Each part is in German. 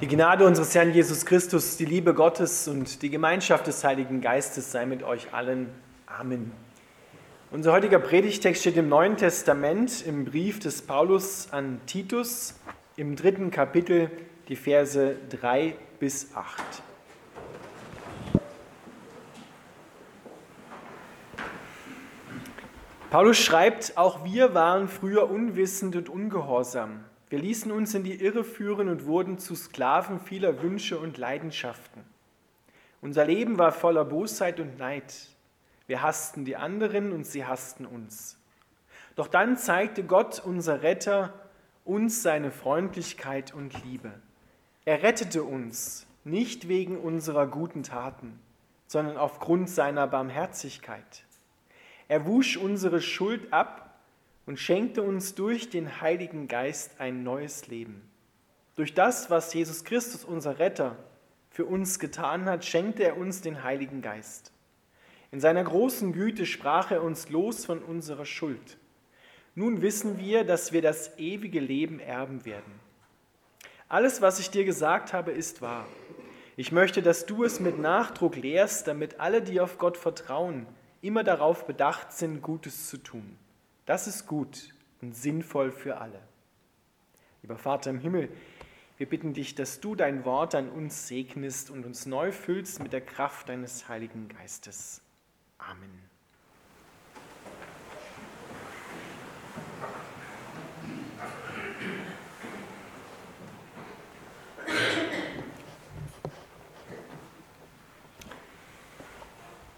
Die Gnade unseres Herrn Jesus Christus, die Liebe Gottes und die Gemeinschaft des Heiligen Geistes sei mit euch allen. Amen. Unser heutiger Predigtext steht im Neuen Testament im Brief des Paulus an Titus im dritten Kapitel, die Verse 3 bis 8. Paulus schreibt, auch wir waren früher unwissend und ungehorsam. Wir ließen uns in die Irre führen und wurden zu Sklaven vieler Wünsche und Leidenschaften. Unser Leben war voller Bosheit und Neid. Wir hassten die anderen und sie hassten uns. Doch dann zeigte Gott, unser Retter, uns seine Freundlichkeit und Liebe. Er rettete uns nicht wegen unserer guten Taten, sondern aufgrund seiner Barmherzigkeit. Er wusch unsere Schuld ab und schenkte uns durch den Heiligen Geist ein neues Leben. Durch das, was Jesus Christus, unser Retter, für uns getan hat, schenkte er uns den Heiligen Geist. In seiner großen Güte sprach er uns los von unserer Schuld. Nun wissen wir, dass wir das ewige Leben erben werden. Alles, was ich dir gesagt habe, ist wahr. Ich möchte, dass du es mit Nachdruck lehrst, damit alle, die auf Gott vertrauen, immer darauf bedacht sind, Gutes zu tun. Das ist gut und sinnvoll für alle. Lieber Vater im Himmel, wir bitten dich, dass du dein Wort an uns segnest und uns neu füllst mit der Kraft deines Heiligen Geistes. Amen.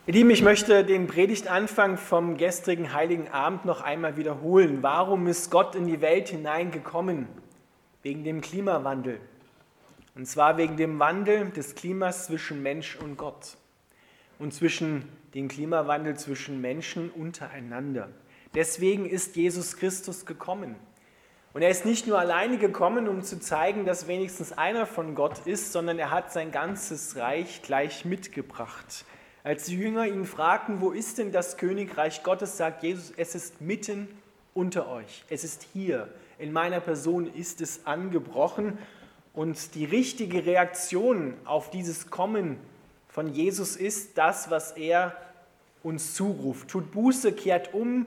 Ihr Lieben, ich möchte den Predigtanfang vom gestrigen Heiligen Abend noch einmal wiederholen. Warum ist Gott in die Welt hineingekommen? Wegen dem Klimawandel. Und zwar wegen dem Wandel des Klimas zwischen Mensch und Gott. Und zwischen dem Klimawandel zwischen Menschen untereinander. Deswegen ist Jesus Christus gekommen. Und er ist nicht nur alleine gekommen, um zu zeigen, dass wenigstens einer von Gott ist, sondern er hat sein ganzes Reich gleich mitgebracht. Als die Jünger ihn fragten, wo ist denn das Königreich Gottes, sagt Jesus, es ist mitten unter euch. Es ist hier. In meiner Person ist es angebrochen. Und die richtige Reaktion auf dieses Kommen von Jesus ist das, was er uns zuruft. Tut Buße, kehrt um,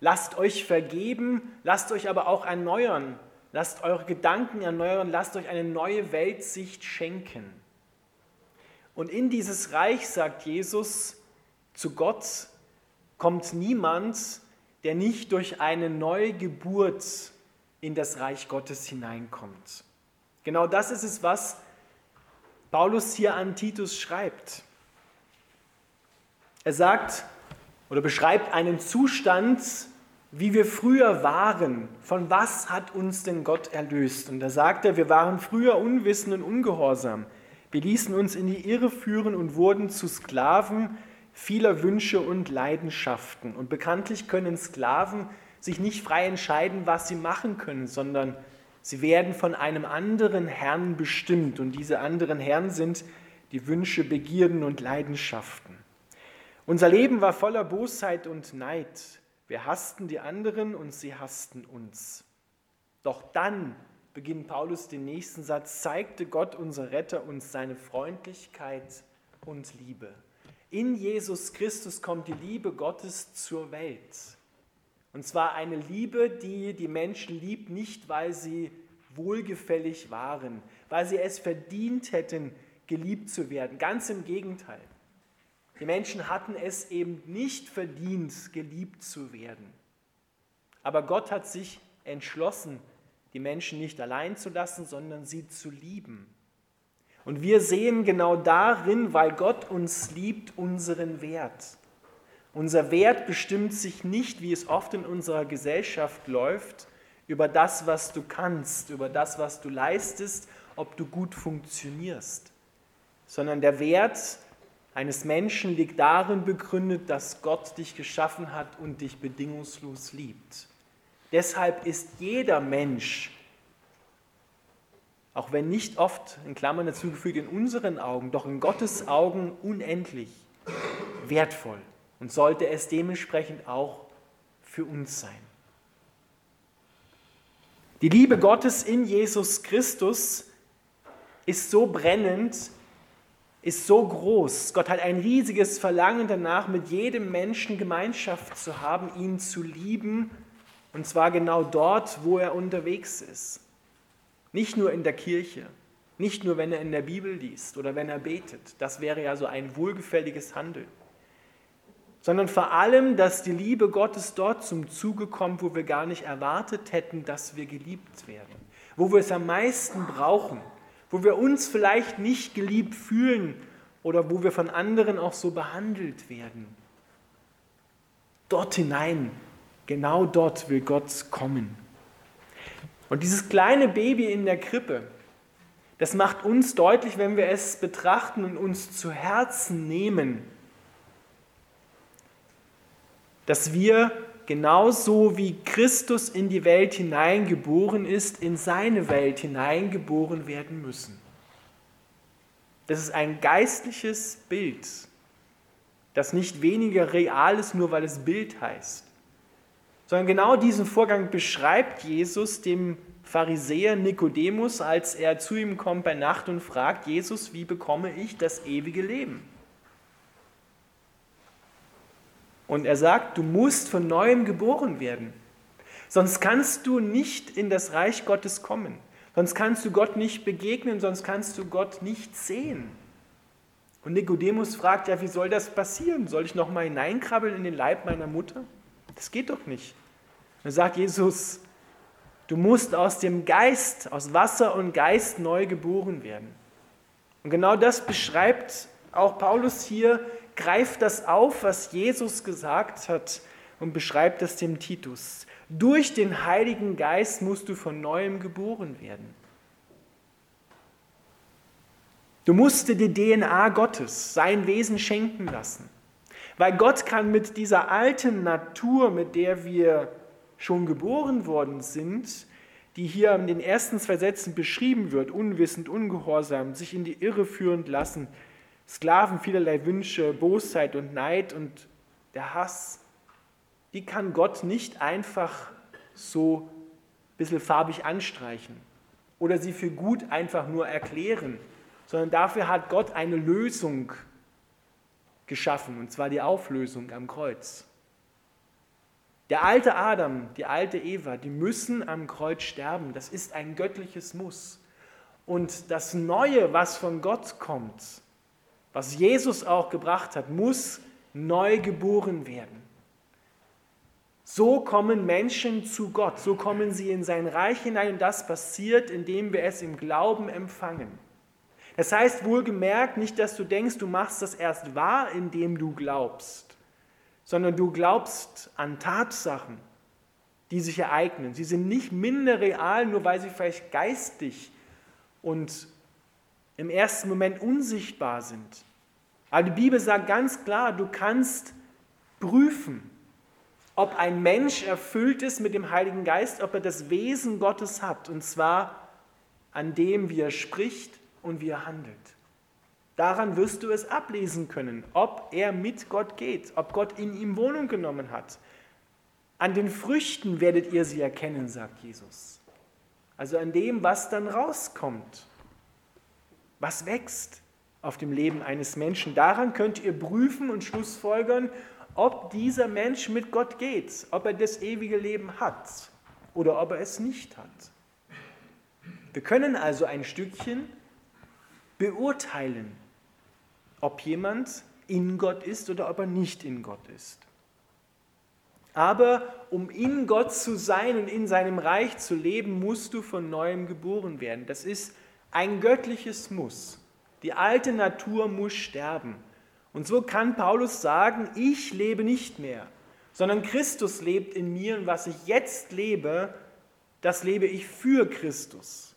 lasst euch vergeben, lasst euch aber auch erneuern, lasst eure Gedanken erneuern, lasst euch eine neue Weltsicht schenken. Und in dieses Reich, sagt Jesus, zu Gott kommt niemand, der nicht durch eine Neugeburt in das Reich Gottes hineinkommt. Genau das ist es, was Paulus hier an Titus schreibt. Er sagt oder beschreibt einen Zustand, wie wir früher waren. Von was hat uns denn Gott erlöst? Und da sagt er, wir waren früher unwissend und ungehorsam. Wir ließen uns in die Irre führen und wurden zu Sklaven vieler Wünsche und Leidenschaften. Und bekanntlich können Sklaven sich nicht frei entscheiden, was sie machen können, sondern sie werden von einem anderen Herrn bestimmt. Und diese anderen Herren sind die Wünsche, Begierden und Leidenschaften. Unser Leben war voller Bosheit und Neid. Wir hassten die anderen und sie hassten uns. Doch dann beginnt Paulus den nächsten Satz, zeigte Gott, unser Retter, uns seine Freundlichkeit und Liebe. In Jesus Christus kommt die Liebe Gottes zur Welt. Und zwar eine Liebe, die die Menschen liebt, nicht weil sie wohlgefällig waren, weil sie es verdient hätten, geliebt zu werden. Ganz im Gegenteil. Die Menschen hatten es eben nicht verdient, geliebt zu werden. Aber Gott hat sich entschlossen, die Menschen nicht allein zu lassen, sondern sie zu lieben. Und wir sehen genau darin, weil Gott uns liebt, unseren Wert. Unser Wert bestimmt sich nicht, wie es oft in unserer Gesellschaft läuft, über das, was du kannst, über das, was du leistest, ob du gut funktionierst, sondern der Wert eines Menschen liegt darin begründet, dass Gott dich geschaffen hat und dich bedingungslos liebt. Deshalb ist jeder Mensch, auch wenn nicht oft in Klammern dazugefügt in unseren Augen, doch in Gottes Augen unendlich wertvoll und sollte es dementsprechend auch für uns sein. Die Liebe Gottes in Jesus Christus ist so brennend, ist so groß. Gott hat ein riesiges Verlangen danach, mit jedem Menschen Gemeinschaft zu haben, ihn zu lieben, und zwar genau dort, wo er unterwegs ist. Nicht nur in der Kirche, nicht nur wenn er in der Bibel liest oder wenn er betet, das wäre ja so ein wohlgefälliges Handeln, sondern vor allem, dass die Liebe Gottes dort zum Zuge kommt, wo wir gar nicht erwartet hätten, dass wir geliebt werden, wo wir es am meisten brauchen wo wir uns vielleicht nicht geliebt fühlen oder wo wir von anderen auch so behandelt werden. Dort hinein, genau dort will Gott kommen. Und dieses kleine Baby in der Krippe, das macht uns deutlich, wenn wir es betrachten und uns zu Herzen nehmen, dass wir genauso wie Christus in die Welt hineingeboren ist, in seine Welt hineingeboren werden müssen. Das ist ein geistliches Bild, das nicht weniger real ist, nur weil es Bild heißt, sondern genau diesen Vorgang beschreibt Jesus dem Pharisäer Nikodemus, als er zu ihm kommt bei Nacht und fragt, Jesus, wie bekomme ich das ewige Leben? Und er sagt, du musst von neuem geboren werden. Sonst kannst du nicht in das Reich Gottes kommen. Sonst kannst du Gott nicht begegnen, sonst kannst du Gott nicht sehen. Und Nikodemus fragt, ja, wie soll das passieren? Soll ich nochmal hineinkrabbeln in den Leib meiner Mutter? Das geht doch nicht. Dann sagt Jesus, du musst aus dem Geist, aus Wasser und Geist neu geboren werden. Und genau das beschreibt auch Paulus hier greift das auf, was Jesus gesagt hat und beschreibt es dem Titus. Durch den Heiligen Geist musst du von neuem geboren werden. Du musst dir die DNA Gottes, sein Wesen schenken lassen. Weil Gott kann mit dieser alten Natur, mit der wir schon geboren worden sind, die hier in den ersten zwei Sätzen beschrieben wird, unwissend, ungehorsam, sich in die Irre führend lassen, Sklaven vielerlei Wünsche, Bosheit und Neid und der Hass, die kann Gott nicht einfach so ein bisschen farbig anstreichen oder sie für gut einfach nur erklären, sondern dafür hat Gott eine Lösung geschaffen, und zwar die Auflösung am Kreuz. Der alte Adam, die alte Eva, die müssen am Kreuz sterben. Das ist ein göttliches Muss. Und das Neue, was von Gott kommt, was Jesus auch gebracht hat, muss neu geboren werden. So kommen Menschen zu Gott, so kommen sie in sein Reich hinein und das passiert, indem wir es im Glauben empfangen. Das heißt wohlgemerkt nicht, dass du denkst, du machst das erst wahr, indem du glaubst, sondern du glaubst an Tatsachen, die sich ereignen. Sie sind nicht minder real, nur weil sie vielleicht geistig und im ersten Moment unsichtbar sind. Aber die Bibel sagt ganz klar, du kannst prüfen, ob ein Mensch erfüllt ist mit dem Heiligen Geist, ob er das Wesen Gottes hat, und zwar an dem, wie er spricht und wie er handelt. Daran wirst du es ablesen können, ob er mit Gott geht, ob Gott in ihm Wohnung genommen hat. An den Früchten werdet ihr sie erkennen, sagt Jesus. Also an dem, was dann rauskommt was wächst auf dem Leben eines Menschen. Daran könnt ihr prüfen und schlussfolgern, ob dieser Mensch mit Gott geht, ob er das ewige Leben hat oder ob er es nicht hat. Wir können also ein Stückchen beurteilen, ob jemand in Gott ist oder ob er nicht in Gott ist. Aber um in Gott zu sein und in seinem Reich zu leben, musst du von neuem geboren werden. Das ist ein göttliches Muss. Die alte Natur muss sterben. Und so kann Paulus sagen, ich lebe nicht mehr, sondern Christus lebt in mir und was ich jetzt lebe, das lebe ich für Christus,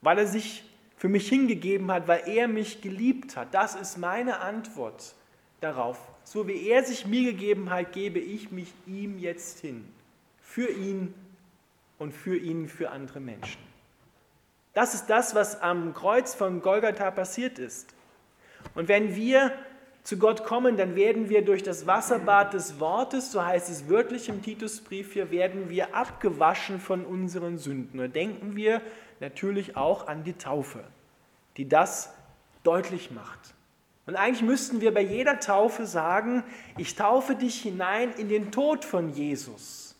weil er sich für mich hingegeben hat, weil er mich geliebt hat. Das ist meine Antwort darauf. So wie er sich mir gegeben hat, gebe ich mich ihm jetzt hin. Für ihn und für ihn, für andere Menschen. Das ist das, was am Kreuz von Golgatha passiert ist. Und wenn wir zu Gott kommen, dann werden wir durch das Wasserbad des Wortes, so heißt es wörtlich im Titusbrief hier, werden wir abgewaschen von unseren Sünden. Und denken wir natürlich auch an die Taufe, die das deutlich macht. Und eigentlich müssten wir bei jeder Taufe sagen, ich taufe dich hinein in den Tod von Jesus.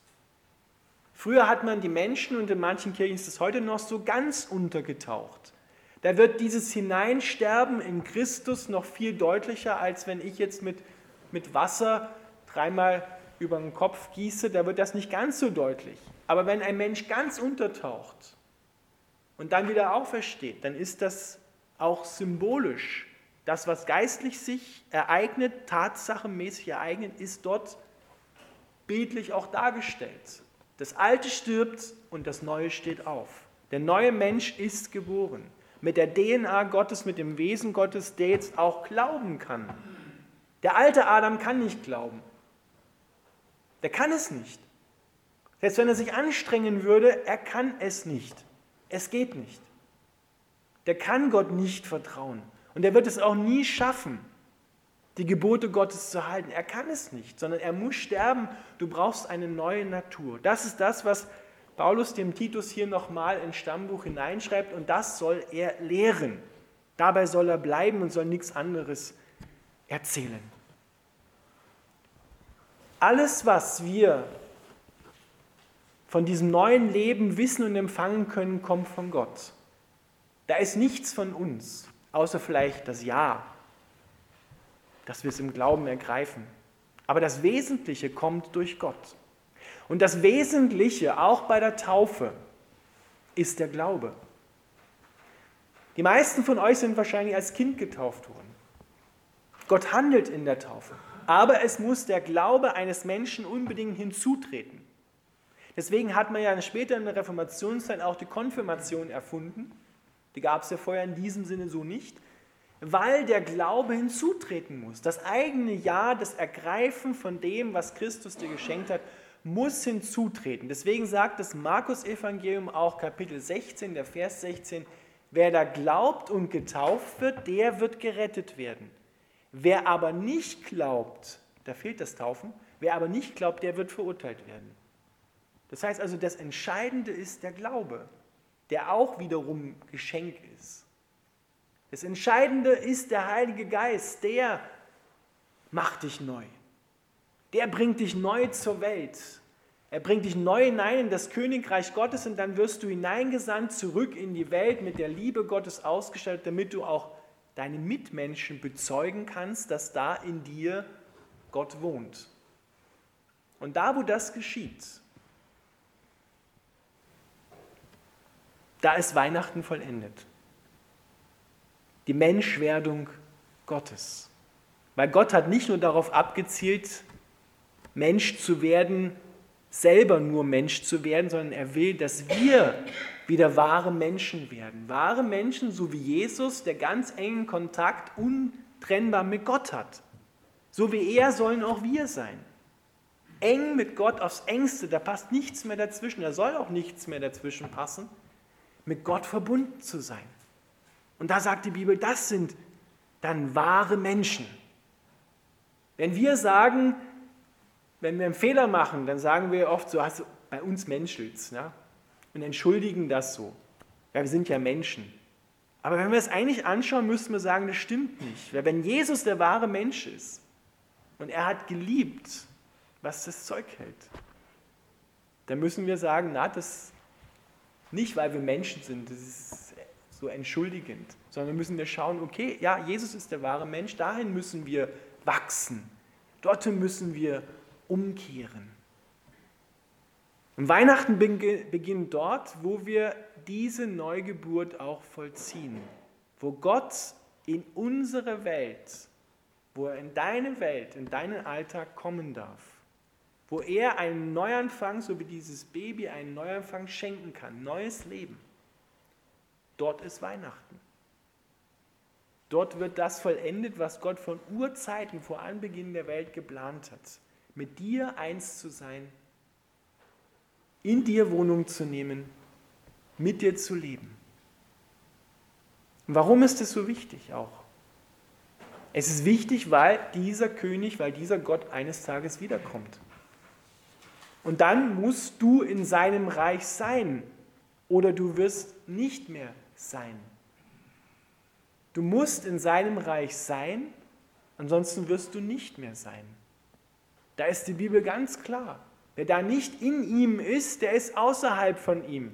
Früher hat man die Menschen, und in manchen Kirchen ist es heute noch so, ganz untergetaucht. Da wird dieses Hineinsterben in Christus noch viel deutlicher, als wenn ich jetzt mit, mit Wasser dreimal über den Kopf gieße, da wird das nicht ganz so deutlich. Aber wenn ein Mensch ganz untertaucht und dann wieder aufersteht, dann ist das auch symbolisch. Das, was geistlich sich ereignet, tatsachenmäßig ereignet, ist dort bildlich auch dargestellt. Das Alte stirbt und das Neue steht auf. Der neue Mensch ist geboren. Mit der DNA Gottes, mit dem Wesen Gottes, der jetzt auch glauben kann. Der alte Adam kann nicht glauben. Der kann es nicht. Selbst wenn er sich anstrengen würde, er kann es nicht. Es geht nicht. Der kann Gott nicht vertrauen. Und er wird es auch nie schaffen, die Gebote Gottes zu halten. Er kann es nicht, sondern er muss sterben. Du brauchst eine neue Natur. Das ist das, was Paulus dem Titus hier nochmal ins Stammbuch hineinschreibt und das soll er lehren. Dabei soll er bleiben und soll nichts anderes erzählen. Alles, was wir von diesem neuen Leben wissen und empfangen können, kommt von Gott. Da ist nichts von uns, außer vielleicht das Ja, dass wir es im Glauben ergreifen. Aber das Wesentliche kommt durch Gott. Und das Wesentliche, auch bei der Taufe, ist der Glaube. Die meisten von euch sind wahrscheinlich als Kind getauft worden. Gott handelt in der Taufe. Aber es muss der Glaube eines Menschen unbedingt hinzutreten. Deswegen hat man ja später in der Reformationszeit auch die Konfirmation erfunden, die gab es ja vorher in diesem Sinne so nicht, weil der Glaube hinzutreten muss. Das eigene Ja, das Ergreifen von dem, was Christus dir geschenkt hat, muss hinzutreten. Deswegen sagt das Markus-Evangelium auch Kapitel 16, der Vers 16, wer da glaubt und getauft wird, der wird gerettet werden. Wer aber nicht glaubt, da fehlt das Taufen, wer aber nicht glaubt, der wird verurteilt werden. Das heißt also, das Entscheidende ist der Glaube der auch wiederum Geschenk ist. Das Entscheidende ist der Heilige Geist, der macht dich neu. Der bringt dich neu zur Welt. Er bringt dich neu hinein in das Königreich Gottes und dann wirst du hineingesandt zurück in die Welt mit der Liebe Gottes ausgestattet, damit du auch deine Mitmenschen bezeugen kannst, dass da in dir Gott wohnt. Und da, wo das geschieht, Da ist Weihnachten vollendet. Die Menschwerdung Gottes. Weil Gott hat nicht nur darauf abgezielt, Mensch zu werden, selber nur Mensch zu werden, sondern er will, dass wir wieder wahre Menschen werden. Wahre Menschen, so wie Jesus, der ganz engen Kontakt untrennbar mit Gott hat. So wie er sollen auch wir sein. Eng mit Gott aufs engste, da passt nichts mehr dazwischen, da soll auch nichts mehr dazwischen passen mit Gott verbunden zu sein. Und da sagt die Bibel, das sind dann wahre Menschen. Wenn wir sagen, wenn wir einen Fehler machen, dann sagen wir oft so, hast du bei uns menschelt's, ja? und entschuldigen das so. Ja, wir sind ja Menschen. Aber wenn wir es eigentlich anschauen, müssen wir sagen, das stimmt nicht. Weil wenn Jesus der wahre Mensch ist und er hat geliebt, was das Zeug hält, dann müssen wir sagen, na, das nicht, weil wir Menschen sind, das ist so entschuldigend, sondern müssen wir schauen, okay, ja, Jesus ist der wahre Mensch, dahin müssen wir wachsen, dorthin müssen wir umkehren. Und Weihnachten beginnt dort, wo wir diese Neugeburt auch vollziehen, wo Gott in unsere Welt, wo er in deine Welt, in deinen Alltag kommen darf wo er einen Neuanfang, so wie dieses Baby einen Neuanfang schenken kann, neues Leben. Dort ist Weihnachten. Dort wird das vollendet, was Gott von Urzeiten vor Anbeginn der Welt geplant hat. Mit dir eins zu sein, in dir Wohnung zu nehmen, mit dir zu leben. Und warum ist es so wichtig auch? Es ist wichtig, weil dieser König, weil dieser Gott eines Tages wiederkommt. Und dann musst du in seinem Reich sein oder du wirst nicht mehr sein. Du musst in seinem Reich sein, ansonsten wirst du nicht mehr sein. Da ist die Bibel ganz klar. Wer da nicht in ihm ist, der ist außerhalb von ihm.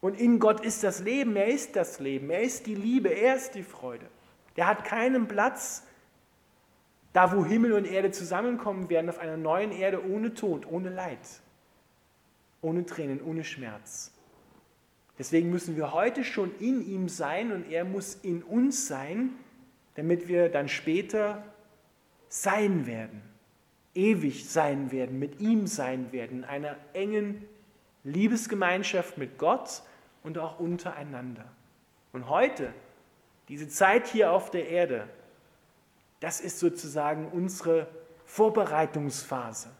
Und in Gott ist das Leben, er ist das Leben, er ist die Liebe, er ist die Freude. Der hat keinen Platz da, wo Himmel und Erde zusammenkommen werden, auf einer neuen Erde ohne Tod, ohne Leid, ohne Tränen, ohne Schmerz. Deswegen müssen wir heute schon in ihm sein und er muss in uns sein, damit wir dann später sein werden, ewig sein werden, mit ihm sein werden, in einer engen Liebesgemeinschaft mit Gott und auch untereinander. Und heute, diese Zeit hier auf der Erde, das ist sozusagen unsere Vorbereitungsphase,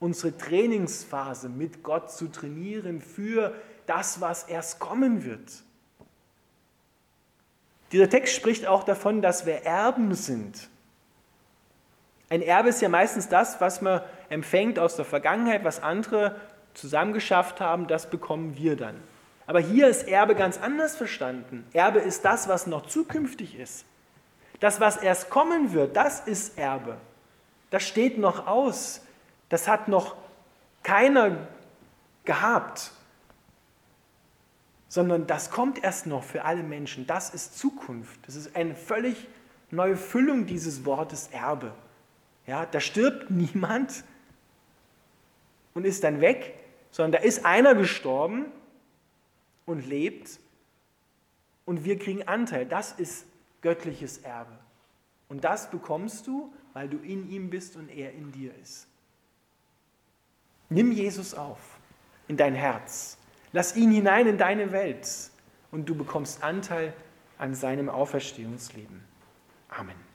unsere Trainingsphase, mit Gott zu trainieren für das, was erst kommen wird. Dieser Text spricht auch davon, dass wir Erben sind. Ein Erbe ist ja meistens das, was man empfängt aus der Vergangenheit, was andere zusammengeschafft haben, das bekommen wir dann. Aber hier ist Erbe ganz anders verstanden. Erbe ist das, was noch zukünftig ist. Das, was erst kommen wird, das ist Erbe. Das steht noch aus. Das hat noch keiner gehabt sondern das kommt erst noch für alle Menschen. Das ist Zukunft. Das ist eine völlig neue Füllung dieses Wortes Erbe. Ja, da stirbt niemand und ist dann weg, sondern da ist einer gestorben und lebt und wir kriegen Anteil. Das ist göttliches Erbe. Und das bekommst du, weil du in ihm bist und er in dir ist. Nimm Jesus auf in dein Herz. Lass ihn hinein in deine Welt und du bekommst Anteil an seinem Auferstehungsleben. Amen.